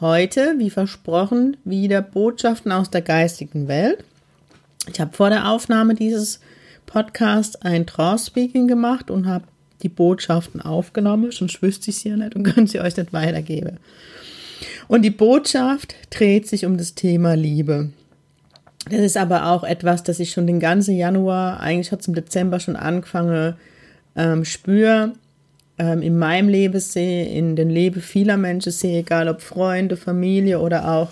Heute, wie versprochen, wieder Botschaften aus der geistigen Welt. Ich habe vor der Aufnahme dieses Podcasts ein Trance-Speaking gemacht und habe die Botschaften aufgenommen, sonst wüsste ich sie ja nicht und könnte sie euch nicht weitergeben. Und die Botschaft dreht sich um das Thema Liebe. Das ist aber auch etwas, das ich schon den ganzen Januar, eigentlich hat es im Dezember schon angefangen, ähm, spüre, ähm, in meinem Leben sehe, in den Leben vieler Menschen sehe, egal ob Freunde, Familie oder auch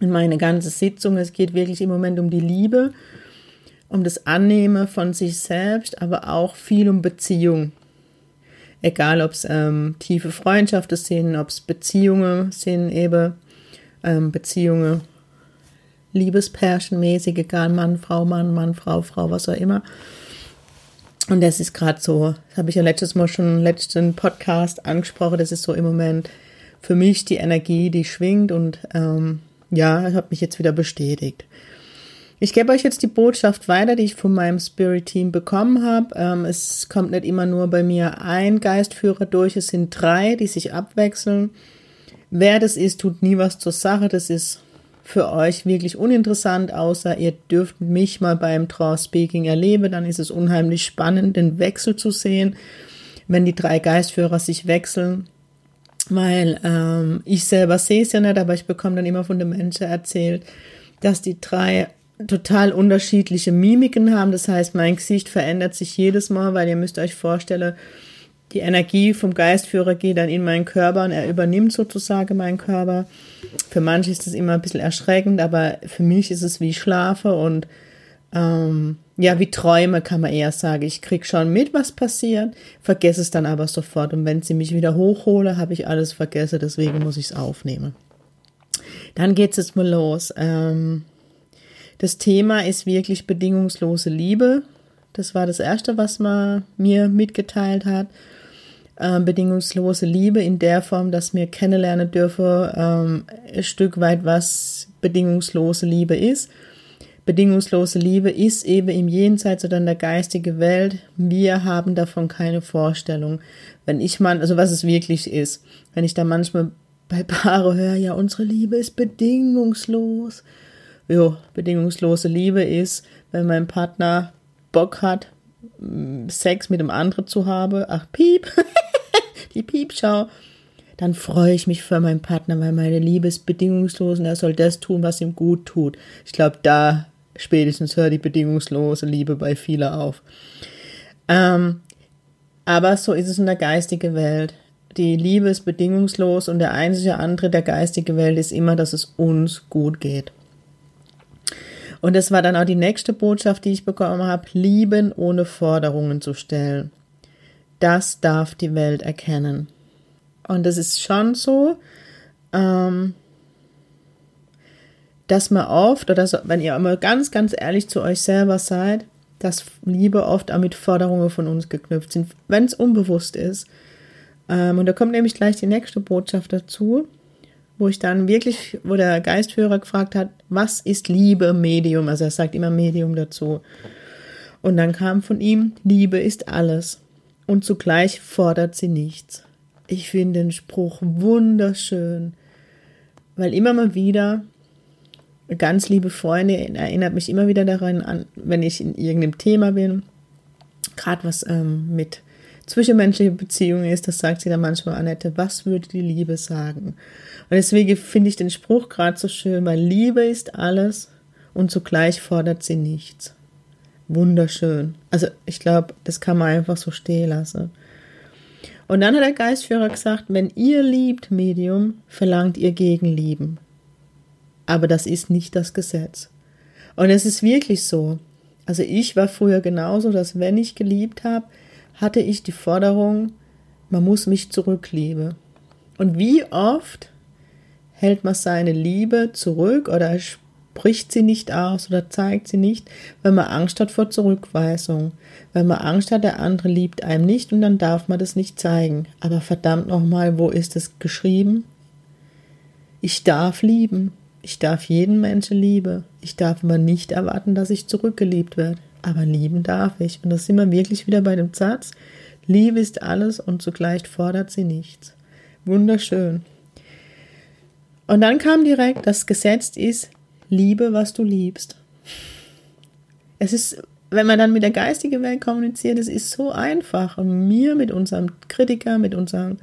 in meine ganze Sitzung. Es geht wirklich im Moment um die Liebe, um das Annehmen von sich selbst, aber auch viel um Beziehung. Egal, ob es ähm, tiefe Freundschaften sind, ob es Beziehungen sind, eben ähm, Beziehungen, Liebespärchenmäßig, egal Mann, Frau, Mann, Mann, Frau, Frau, was auch immer. Und das ist gerade so, das habe ich ja letztes Mal schon im letzten Podcast angesprochen, das ist so im Moment für mich die Energie, die schwingt und ähm, ja, ich habe mich jetzt wieder bestätigt. Ich gebe euch jetzt die Botschaft weiter, die ich von meinem Spirit-Team bekommen habe. Ähm, es kommt nicht immer nur bei mir ein Geistführer durch, es sind drei, die sich abwechseln. Wer das ist, tut nie was zur Sache. Das ist für euch wirklich uninteressant, außer ihr dürft mich mal beim Trance Speaking erleben, dann ist es unheimlich spannend, den Wechsel zu sehen, wenn die drei Geistführer sich wechseln. Weil ähm, ich selber sehe es ja nicht, aber ich bekomme dann immer von den Menschen erzählt, dass die drei total unterschiedliche Mimiken haben. Das heißt, mein Gesicht verändert sich jedes Mal, weil ihr müsst euch vorstellen, die Energie vom Geistführer geht dann in meinen Körper und er übernimmt sozusagen meinen Körper. Für manche ist das immer ein bisschen erschreckend, aber für mich ist es wie Schlafe und ähm, ja, wie Träume kann man eher sagen. Ich krieg schon mit, was passiert, vergesse es dann aber sofort. Und wenn sie mich wieder hochhole, habe ich alles vergessen, deswegen muss ich es aufnehmen. Dann geht's jetzt mal los. Ähm, das Thema ist wirklich bedingungslose Liebe. Das war das Erste, was man mir mitgeteilt hat äh, bedingungslose Liebe in der Form, dass wir kennenlernen dürfen, ähm, ein Stück weit, was bedingungslose Liebe ist. Bedingungslose Liebe ist eben im Jenseits oder in der geistigen Welt. Wir haben davon keine Vorstellung. Wenn ich man, also was es wirklich ist, wenn ich da manchmal bei Paare höre, ja, unsere Liebe ist bedingungslos. Jo, bedingungslose Liebe ist, wenn mein Partner Bock hat, Sex mit einem anderen zu haben. Ach, piep. die Piepschau. Dann freue ich mich für meinen Partner, weil meine Liebe ist bedingungslos und er soll das tun, was ihm gut tut. Ich glaube, da spätestens hört die bedingungslose Liebe bei vielen auf. Ähm, aber so ist es in der geistigen Welt. Die Liebe ist bedingungslos und der einzige Antritt der geistigen Welt ist immer, dass es uns gut geht. Und das war dann auch die nächste Botschaft, die ich bekommen habe, lieben ohne Forderungen zu stellen. Das darf die Welt erkennen. Und das ist schon so, ähm, dass man oft, oder so, wenn ihr immer ganz, ganz ehrlich zu euch selber seid, dass Liebe oft auch mit Forderungen von uns geknüpft sind, wenn es unbewusst ist. Ähm, und da kommt nämlich gleich die nächste Botschaft dazu, wo ich dann wirklich, wo der Geistführer gefragt hat, was ist Liebe Medium? Also er sagt immer Medium dazu. Und dann kam von ihm, Liebe ist alles und zugleich fordert sie nichts. Ich finde den Spruch wunderschön, weil immer mal wieder ganz liebe Freunde erinnert mich immer wieder daran an, wenn ich in irgendeinem Thema bin, gerade was ähm, mit zwischenmenschliche Beziehungen ist, das sagt sie dann manchmal, Annette, was würde die Liebe sagen? Und deswegen finde ich den Spruch gerade so schön, weil Liebe ist alles und zugleich fordert sie nichts wunderschön. Also ich glaube, das kann man einfach so stehen lassen. Und dann hat der Geistführer gesagt, wenn ihr liebt Medium, verlangt ihr Gegenlieben. Aber das ist nicht das Gesetz. Und es ist wirklich so. Also ich war früher genauso, dass wenn ich geliebt habe, hatte ich die Forderung, man muss mich zurücklieben. Und wie oft hält man seine Liebe zurück oder spricht sie nicht aus oder zeigt sie nicht, wenn man Angst hat vor Zurückweisung, wenn man Angst hat, der andere liebt einem nicht und dann darf man das nicht zeigen. Aber verdammt nochmal, wo ist es geschrieben? Ich darf lieben. Ich darf jeden Menschen lieben. Ich darf aber nicht erwarten, dass ich zurückgeliebt werde. Aber lieben darf ich. Und das sind wir wirklich wieder bei dem Satz. Liebe ist alles und zugleich fordert sie nichts. Wunderschön. Und dann kam direkt, das Gesetz ist, liebe, was du liebst. Es ist, wenn man dann mit der geistigen Welt kommuniziert, es ist so einfach. Und mir mit unserem Kritiker, mit unseren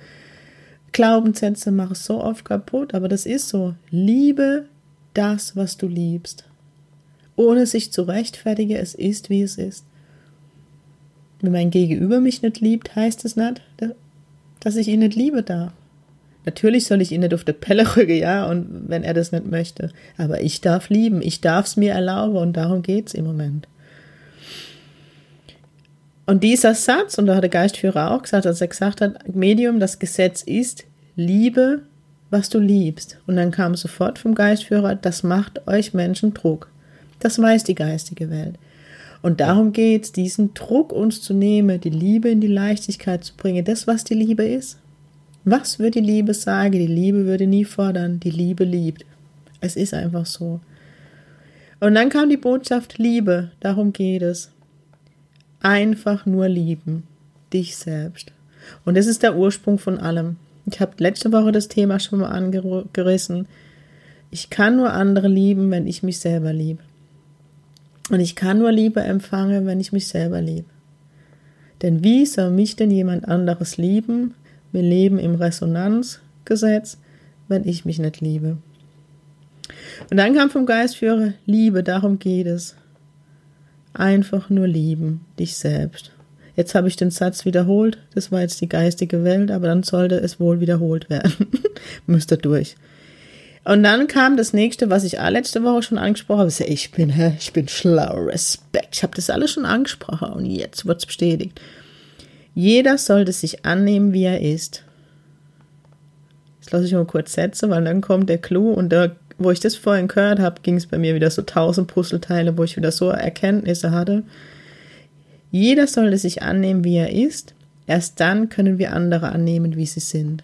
Glaubenssätzen mache es so oft kaputt, aber das ist so. Liebe das, was du liebst. Ohne sich zu rechtfertigen, es ist, wie es ist. Wenn mein Gegenüber mich nicht liebt, heißt es nicht, dass ich ihn nicht lieben darf. Natürlich soll ich ihn nicht auf der Pelle rücken, ja, und wenn er das nicht möchte. Aber ich darf lieben, ich darf es mir erlauben und darum geht es im Moment. Und dieser Satz, und da hat der Geistführer auch gesagt, als er gesagt hat, Medium, das Gesetz ist, liebe, was du liebst. Und dann kam sofort vom Geistführer, das macht euch Menschen Druck. Das weiß die geistige Welt. Und darum geht es, diesen Druck uns zu nehmen, die Liebe in die Leichtigkeit zu bringen, das, was die Liebe ist. Was würde die Liebe sagen? Die Liebe würde nie fordern. Die Liebe liebt. Es ist einfach so. Und dann kam die Botschaft Liebe. Darum geht es. Einfach nur lieben. Dich selbst. Und das ist der Ursprung von allem. Ich habe letzte Woche das Thema schon mal angerissen. Ich kann nur andere lieben, wenn ich mich selber liebe. Und ich kann nur Liebe empfangen, wenn ich mich selber liebe. Denn wie soll mich denn jemand anderes lieben, wir leben im Resonanzgesetz, wenn ich mich nicht liebe. Und dann kam vom Geistführer Liebe, darum geht es. Einfach nur lieben, dich selbst. Jetzt habe ich den Satz wiederholt, das war jetzt die geistige Welt, aber dann sollte es wohl wiederholt werden. Müsste durch. Und dann kam das nächste, was ich letzte Woche schon angesprochen habe. Ich bin, ich bin schlau, Respekt. Ich habe das alles schon angesprochen und jetzt wird es bestätigt. Jeder sollte sich annehmen, wie er ist. Jetzt lasse ich mal kurz setzen, weil dann kommt der Clou und da, wo ich das vorhin gehört habe, ging es bei mir wieder so tausend Puzzleteile, wo ich wieder so Erkenntnisse hatte. Jeder sollte sich annehmen, wie er ist. Erst dann können wir andere annehmen, wie sie sind.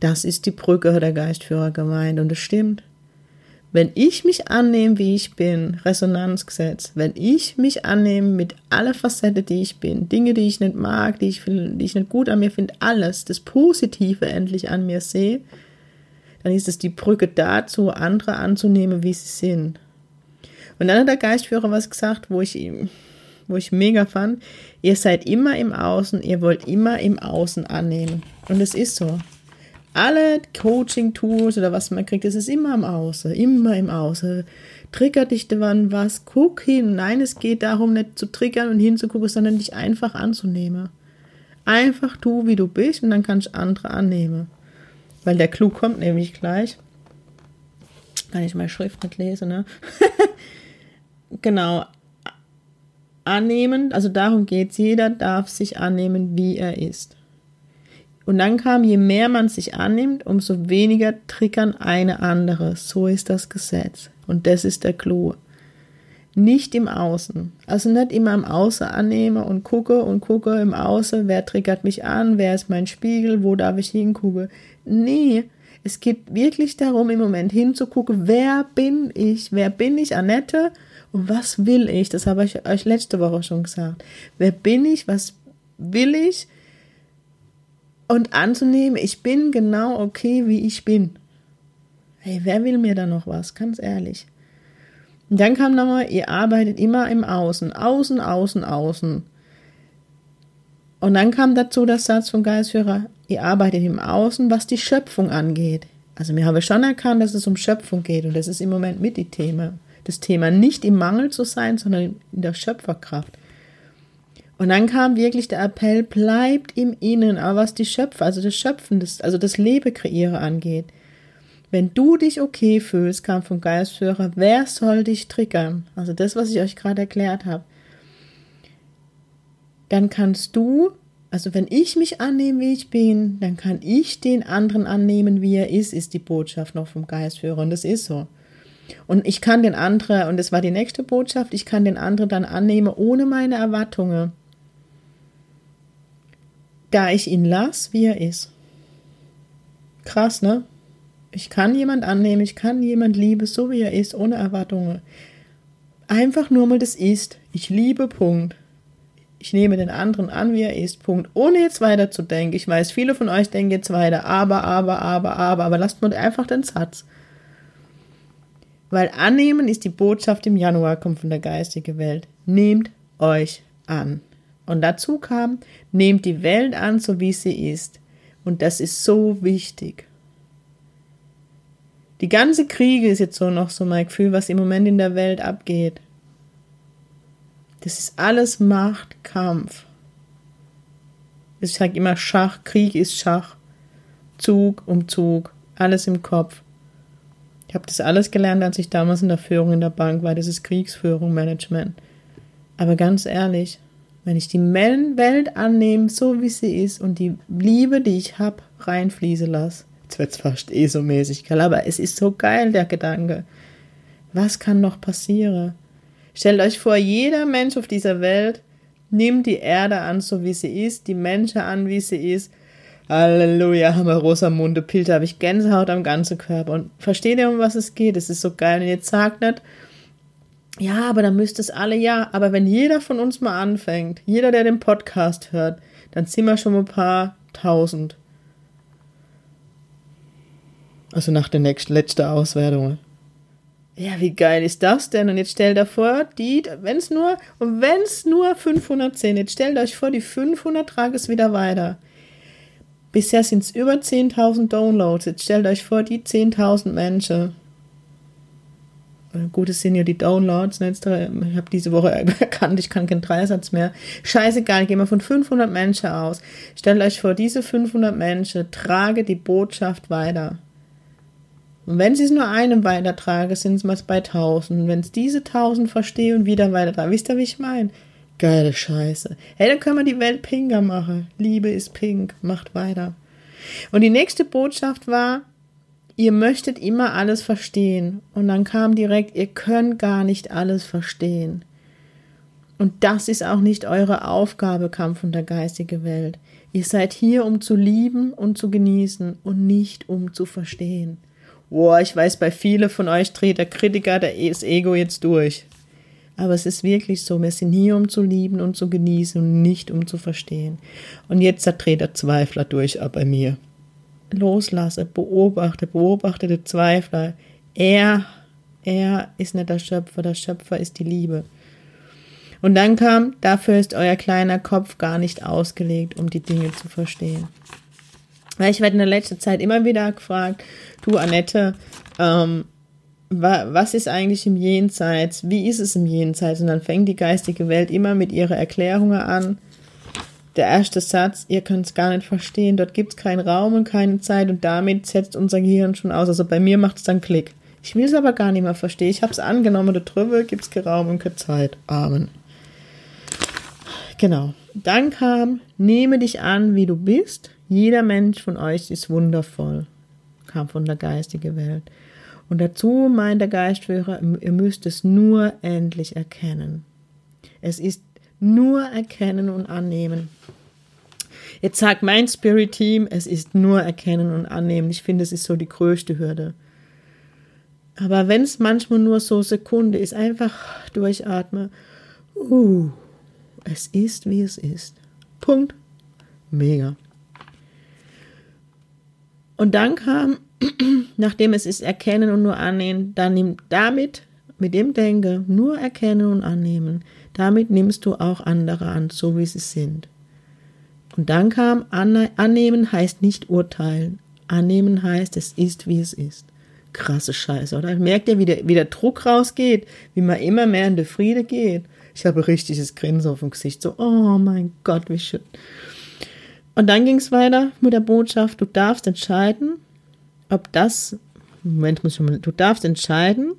Das ist die Brücke der Geistführer gemeint und es stimmt. Wenn ich mich annehme, wie ich bin, Resonanzgesetz, wenn ich mich annehme mit aller Facette, die ich bin, Dinge, die ich nicht mag, die ich, die ich nicht gut an mir finde, alles, das Positive endlich an mir sehe, dann ist es die Brücke dazu, andere anzunehmen, wie sie sind. Und dann hat der Geistführer was gesagt, wo ich ihm, wo ich mega fand. Ihr seid immer im Außen, ihr wollt immer im Außen annehmen. Und es ist so alle Coaching-Tools oder was man kriegt, es ist immer im Außen, immer im Außen. Triggert dich wann was, guck hin. Nein, es geht darum, nicht zu triggern und hinzugucken, sondern dich einfach anzunehmen. Einfach du, wie du bist, und dann kannst du andere annehmen. Weil der Clou kommt nämlich gleich. Kann ich meine Schrift nicht lesen, ne? genau. Annehmen, also darum geht es. Jeder darf sich annehmen, wie er ist. Und dann kam, je mehr man sich annimmt, umso weniger triggern eine andere. So ist das Gesetz. Und das ist der Clou. Nicht im Außen. Also nicht immer im Außen annehmen und gucke und gucke im Außen, wer triggert mich an, wer ist mein Spiegel, wo darf ich hingucken. Nee, es geht wirklich darum, im Moment hinzugucken, wer bin ich, wer bin ich, Annette, und was will ich? Das habe ich euch letzte Woche schon gesagt. Wer bin ich, was will ich? Und anzunehmen, ich bin genau okay, wie ich bin. Hey, wer will mir da noch was? Ganz ehrlich. Und dann kam nochmal, ihr arbeitet immer im Außen, außen, außen, außen. Und dann kam dazu der Satz vom Geistführer, ihr arbeitet im Außen, was die Schöpfung angeht. Also wir haben schon erkannt, dass es um Schöpfung geht und das ist im Moment mit die Thema. Das Thema nicht im Mangel zu sein, sondern in der Schöpferkraft. Und dann kam wirklich der Appell, bleibt im Innen, aber was die Schöpfer, also das Schöpfen, das, also das Lebe kreiere angeht. Wenn du dich okay fühlst, kam vom Geistführer, wer soll dich triggern? Also das, was ich euch gerade erklärt habe. Dann kannst du, Also wenn ich mich annehme, wie ich bin, dann kann ich den anderen annehmen, wie er ist, ist die Botschaft noch vom Geistführer. Und das ist so. Und ich kann den anderen, und das war die nächste Botschaft, ich kann den anderen dann annehmen ohne meine Erwartungen. Da ich ihn lasse, wie er ist. Krass, ne? Ich kann jemand annehmen, ich kann jemand lieben, so wie er ist, ohne Erwartungen. Einfach nur mal das ist. Ich liebe, Punkt. Ich nehme den anderen an, wie er ist, Punkt. Ohne jetzt weiter zu denken. Ich weiß, viele von euch denken jetzt weiter, aber, aber, aber, aber, aber lasst mal einfach den Satz. Weil annehmen ist die Botschaft im Januar, kommt von der geistigen Welt. Nehmt euch an. Und dazu kam, nehmt die Welt an, so wie sie ist. Und das ist so wichtig. Die ganze Kriege ist jetzt so noch so mein Gefühl, was im Moment in der Welt abgeht. Das ist alles Machtkampf. Ich sage immer Schach, Krieg ist Schach. Zug um Zug, alles im Kopf. Ich habe das alles gelernt, als ich damals in der Führung in der Bank war. Das ist Kriegsführung, Management. Aber ganz ehrlich, wenn ich die Welt annehme, so wie sie ist und die Liebe, die ich habe, reinfließen lasse, jetzt wird es fast eh so mäßig, aber es ist so geil, der Gedanke. Was kann noch passieren? Stellt euch vor, jeder Mensch auf dieser Welt nimmt die Erde an, so wie sie ist, die Menschen an, wie sie ist, Halleluja, haben wir rosa Munde, Pilter, habe ich Gänsehaut am ganzen Körper. Und versteht ihr, um was es geht? Es ist so geil. Und jetzt sagt nicht, ja, aber dann müsste es alle, ja, aber wenn jeder von uns mal anfängt, jeder, der den Podcast hört, dann sind wir schon ein paar tausend. Also nach der nächsten, letzten Auswertung. Ja, wie geil ist das denn? Und jetzt stellt euch vor, die, wenn es nur, und wenn es nur 500 sind, jetzt stellt euch vor, die 500 tragen es wieder weiter. Bisher sind es über 10.000 Downloads. Jetzt stellt euch vor, die 10.000 Menschen. Gut, es sind ja die Downloads. Ne? Ich habe diese Woche erkannt, ich kann keinen Dreisatz mehr. Scheißegal, gehen wir von 500 Menschen aus. Stellt euch vor, diese 500 Menschen trage die Botschaft weiter. Und wenn sie es nur einem weitertragen, sind es mal bei 1000. Wenn es diese 1000 verstehen und wieder weitertragen, wisst ihr, wie ich meine? Geile Scheiße. Hey, dann können wir die Welt pinker machen. Liebe ist pink. Macht weiter. Und die nächste Botschaft war, ihr möchtet immer alles verstehen. Und dann kam direkt, ihr könnt gar nicht alles verstehen. Und das ist auch nicht eure Aufgabe, Kampf und der geistige Welt. Ihr seid hier, um zu lieben und zu genießen und nicht um zu verstehen. Boah, ich weiß, bei vielen von euch dreht der Kritiker das Ego jetzt durch. Aber es ist wirklich so, wir sind hier, um zu lieben und zu genießen und nicht um zu verstehen. Und jetzt dreht der Zweifler durch auch bei mir. Loslasse, beobachte, beobachte den Zweifler. Er, er ist nicht der Schöpfer, der Schöpfer ist die Liebe. Und dann kam, dafür ist euer kleiner Kopf gar nicht ausgelegt, um die Dinge zu verstehen. Weil ich werde in der letzten Zeit immer wieder gefragt, du Annette, ähm, was ist eigentlich im Jenseits? Wie ist es im Jenseits? Und dann fängt die geistige Welt immer mit ihrer Erklärungen an. Der erste Satz, ihr könnt es gar nicht verstehen, dort gibt es keinen Raum und keine Zeit und damit setzt unser Gehirn schon aus. Also bei mir macht es dann Klick. Ich will es aber gar nicht mehr verstehen. Ich habe es angenommen, da drüber gibt es keinen Raum und keine Zeit. Amen. Genau. Dann kam, nehme dich an, wie du bist. Jeder Mensch von euch ist wundervoll. Kam von der geistigen Welt. Und dazu meint der Geistführer, ihr müsst es nur endlich erkennen. Es ist nur erkennen und annehmen. Jetzt sagt mein Spirit Team, es ist nur erkennen und annehmen. Ich finde, es ist so die größte Hürde. Aber wenn es manchmal nur so Sekunde ist, einfach durchatmen. Uh, es ist, wie es ist. Punkt. Mega. Und dann kam nachdem es ist erkennen und nur annehmen, dann nimm damit, mit dem Denken, nur erkennen und annehmen. Damit nimmst du auch andere an, so wie sie sind. Und dann kam, annehmen heißt nicht urteilen. Annehmen heißt, es ist, wie es ist. Krasse Scheiße, oder? Merkt ihr, wie der, wie der Druck rausgeht, wie man immer mehr in der Friede geht? Ich habe richtiges Grinsen auf dem Gesicht, so, oh mein Gott, wie schön. Und dann ging es weiter mit der Botschaft, du darfst entscheiden, ob das, Moment, muss ich mal, du darfst entscheiden,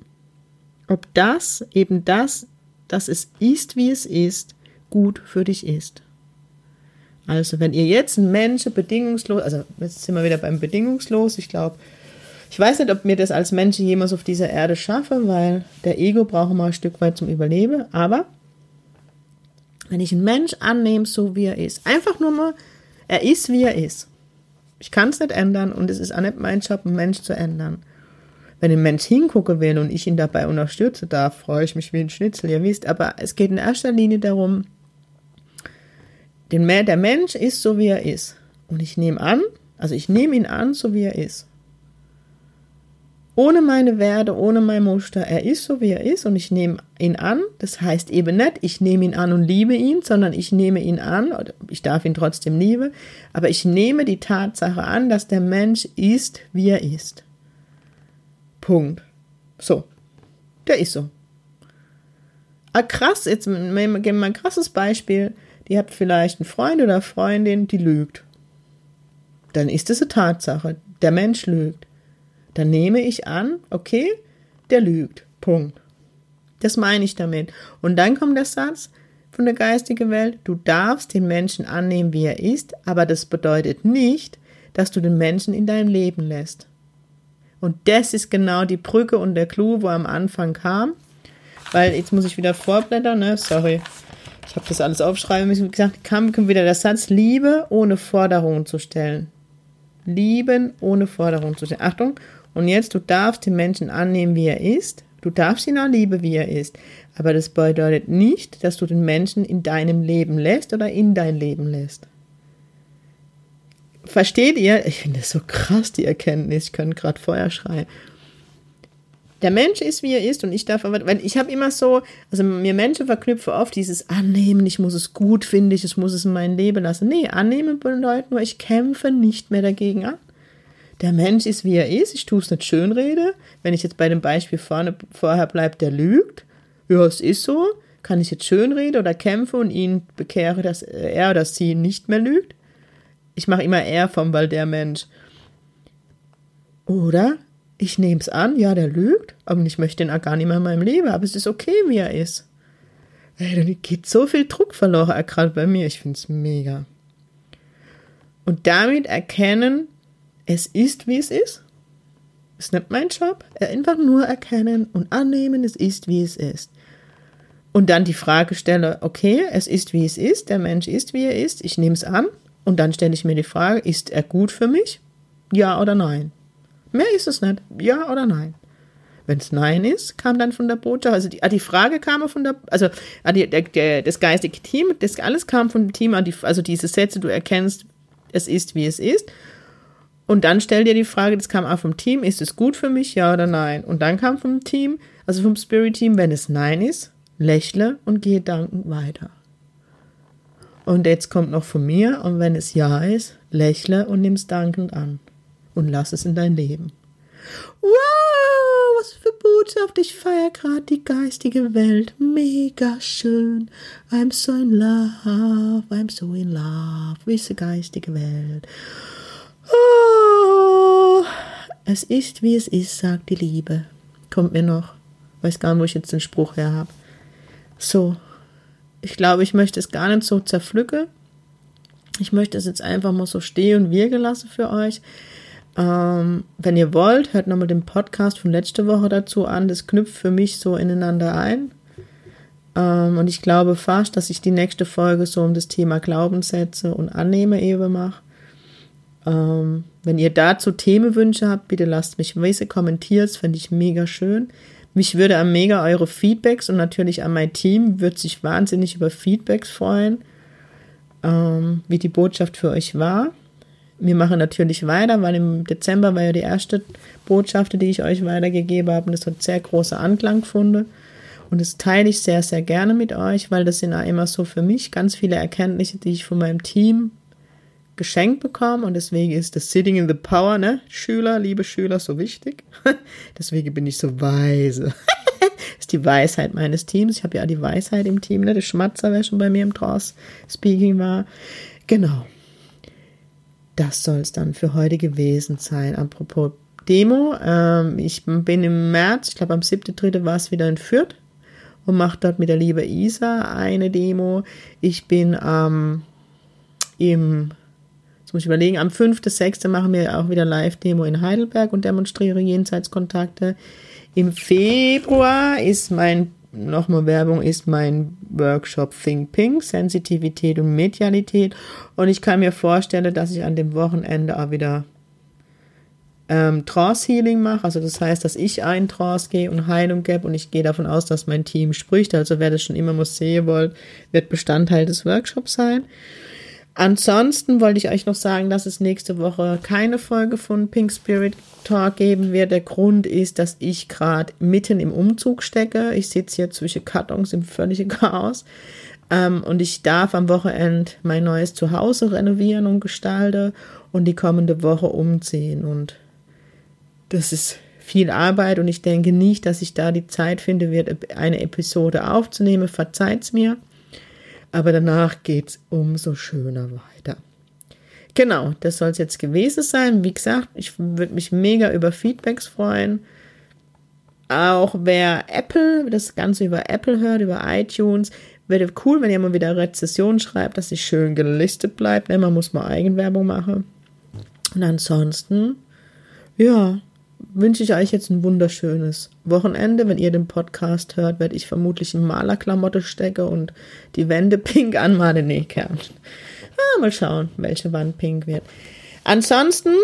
ob das, eben das, dass es ist, wie es ist, gut für dich ist. Also, wenn ihr jetzt einen Menschen bedingungslos, also jetzt sind wir wieder beim bedingungslos, ich glaube, ich weiß nicht, ob mir das als Mensch jemals auf dieser Erde schaffe, weil der Ego braucht mal ein Stück weit zum Überleben, aber wenn ich einen Mensch annehme, so wie er ist, einfach nur mal, er ist, wie er ist. Ich kann es nicht ändern und es ist auch nicht mein Job, einen Mensch zu ändern. Wenn ein Mensch hingucken will und ich ihn dabei unterstützen darf, freue ich mich wie ein Schnitzel, ihr wisst. Aber es geht in erster Linie darum, den, der Mensch ist so, wie er ist. Und ich nehme an, also ich nehme ihn an, so wie er ist. Ohne meine Werte, ohne mein Muster. Er ist so, wie er ist und ich nehme ihn an. Das heißt eben nicht, ich nehme ihn an und liebe ihn, sondern ich nehme ihn an, oder ich darf ihn trotzdem lieben, aber ich nehme die Tatsache an, dass der Mensch ist, wie er ist. Punkt. So. Der ist so. Ah, krass, jetzt geben wir mal ein krasses Beispiel. Die habt vielleicht einen Freund oder Freundin, die lügt. Dann ist es eine Tatsache. Der Mensch lügt. Dann nehme ich an, okay, der lügt. Punkt. Das meine ich damit. Und dann kommt der Satz von der geistigen Welt, du darfst den Menschen annehmen, wie er ist, aber das bedeutet nicht, dass du den Menschen in dein Leben lässt. Und das ist genau die Brücke und der Clou, wo am Anfang kam. Weil jetzt muss ich wieder vorblättern, ne? Sorry. Ich habe das alles aufschreiben müssen. Wie gesagt, kam wieder der Satz, Liebe ohne Forderungen zu stellen. Lieben ohne Forderungen zu stellen. Achtung. Und jetzt, du darfst den Menschen annehmen, wie er ist. Du darfst ihn auch lieben, wie er ist. Aber das bedeutet nicht, dass du den Menschen in deinem Leben lässt oder in dein Leben lässt. Versteht ihr? Ich finde das so krass, die Erkenntnis. Ich könnte gerade Feuer schreien. Der Mensch ist, wie er ist und ich darf aber, weil ich habe immer so, also mir Menschen verknüpfen oft dieses Annehmen, ich muss es gut finden, ich muss es in mein Leben lassen. Nee, annehmen bedeutet nur, ich kämpfe nicht mehr dagegen an. Der Mensch ist, wie er ist, ich tue es nicht schönrede. Wenn ich jetzt bei dem Beispiel vorne, vorher bleibe, der lügt, ja, es ist so, kann ich jetzt schönrede oder kämpfe und ihn bekehre, dass er oder sie nicht mehr lügt? Ich mache immer er vom, weil der Mensch. Oder ich nehme es an, ja, der lügt, aber ich möchte ihn auch gar nicht mehr in meinem Leben, aber es ist okay, wie er ist. Ey, da geht so viel Druck verloren, gerade bei mir. Ich finde es mega. Und damit erkennen, es ist, wie es ist. Ist nicht mein Job. Einfach nur erkennen und annehmen, es ist, wie es ist. Und dann die Frage stelle, okay, es ist, wie es ist, der Mensch ist, wie er ist, ich nehme es an, und dann stelle ich mir die Frage, ist er gut für mich? Ja oder nein? Mehr ist es nicht. Ja oder nein? Wenn es Nein ist, kam dann von der Botschaft, also die, ah, die Frage kam von der, also ah, die, der, der, das geistige Team, das alles kam von dem Team, also diese Sätze, du erkennst, es ist, wie es ist. Und dann stell dir die Frage, das kam auch vom Team, ist es gut für mich, ja oder nein? Und dann kam vom Team, also vom Spirit Team, wenn es Nein ist, lächle und gehe dankend weiter. Und jetzt kommt noch von mir, und wenn es Ja ist, lächle und nimm es dankend an. Und lass es in dein Leben. Wow, was für Botschaft. Ich feiere gerade die geistige Welt. Mega schön. I'm so in love. I'm so in love with the geistige Welt. Oh, es ist, wie es ist, sagt die Liebe. Kommt mir noch. Weiß gar nicht, wo ich jetzt den Spruch her habe. So, ich glaube, ich möchte es gar nicht so zerpflücken. Ich möchte es jetzt einfach mal so stehen und wirken lassen für euch. Ähm, wenn ihr wollt, hört nochmal den Podcast von letzter Woche dazu an. Das knüpft für mich so ineinander ein. Ähm, und ich glaube fast, dass ich die nächste Folge so um das Thema Glaubenssätze und Annehme eben mache. Ähm, wenn ihr dazu Themenwünsche habt, bitte lasst mich wissen, kommentiert es, fände ich mega schön. Mich würde am mega eure Feedbacks und natürlich an mein Team würde sich wahnsinnig über Feedbacks freuen, ähm, wie die Botschaft für euch war. Wir machen natürlich weiter, weil im Dezember war ja die erste Botschaft, die ich euch weitergegeben habe und das hat sehr große Anklang gefunden. Und das teile ich sehr, sehr gerne mit euch, weil das sind auch immer so für mich ganz viele Erkenntnisse, die ich von meinem Team geschenkt bekommen und deswegen ist das Sitting in the Power, ne? Schüler, liebe Schüler, so wichtig. deswegen bin ich so weise. ist die Weisheit meines Teams. Ich habe ja die Weisheit im Team, ne? Der Schmatzer, wer schon bei mir im Draws Speaking war. Genau. Das soll es dann für heute gewesen sein. Apropos Demo, ähm, ich bin im März, ich glaube am 7.3. war es wieder in Fürth und mache dort mit der liebe Isa eine Demo. Ich bin ähm, im, jetzt muss ich überlegen, am 5.6. machen wir auch wieder Live-Demo in Heidelberg und demonstriere Jenseitskontakte. Im Februar ist mein, nochmal Werbung, ist mein Workshop Think Pink, Sensitivität und Medialität. Und ich kann mir vorstellen, dass ich an dem Wochenende auch wieder ähm, Trance Healing mache. Also das heißt, dass ich einen Trance gehe und Heilung gebe und ich gehe davon aus, dass mein Team spricht. Also wer das schon immer muss sehen wollt, wird Bestandteil des Workshops sein. Ansonsten wollte ich euch noch sagen, dass es nächste Woche keine Folge von Pink Spirit Talk geben wird. Der Grund ist, dass ich gerade mitten im Umzug stecke. Ich sitze hier zwischen Kartons im völligen Chaos. Ähm, und ich darf am Wochenende mein neues Zuhause renovieren und gestalte und die kommende Woche umziehen. Und das ist viel Arbeit und ich denke nicht, dass ich da die Zeit finde, wird eine Episode aufzunehmen. Verzeiht's mir. Aber danach geht's umso schöner weiter. Genau, das soll es jetzt gewesen sein. Wie gesagt, ich würde mich mega über Feedbacks freuen. Auch wer Apple, das Ganze über Apple hört, über iTunes, wäre cool, wenn ihr mal wieder Rezession schreibt, dass sie schön gelistet bleibt. Ne? Man muss mal Eigenwerbung machen. Und ansonsten, ja, wünsche ich euch jetzt ein wunderschönes Wochenende. Wenn ihr den Podcast hört, werde ich vermutlich in Malerklamotte stecken und die Wände pink anmalen. Nee, Kerl. Ah, mal schauen, welche Wand pink wird. Ansonsten,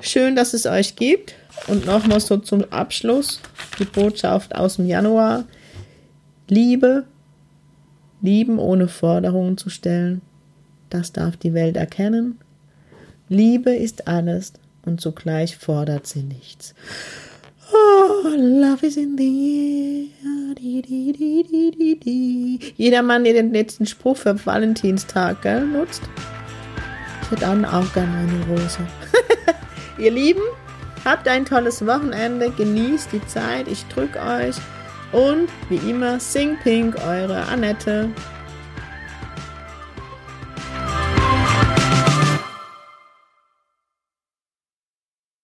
schön, dass es euch gibt. Und nochmal so zum Abschluss die Botschaft aus dem Januar. Liebe, lieben ohne Forderungen zu stellen, das darf die Welt erkennen. Liebe ist alles und zugleich fordert sie nichts. Oh, love is in the air. Di, di, di, di, di, di. Jeder Mann, der den letzten Spruch für Valentinstag gell, nutzt. Ich hätte auch gerne eine Rose. Ihr Lieben, habt ein tolles Wochenende, genießt die Zeit, ich drücke euch und wie immer, sing pink, eure Annette.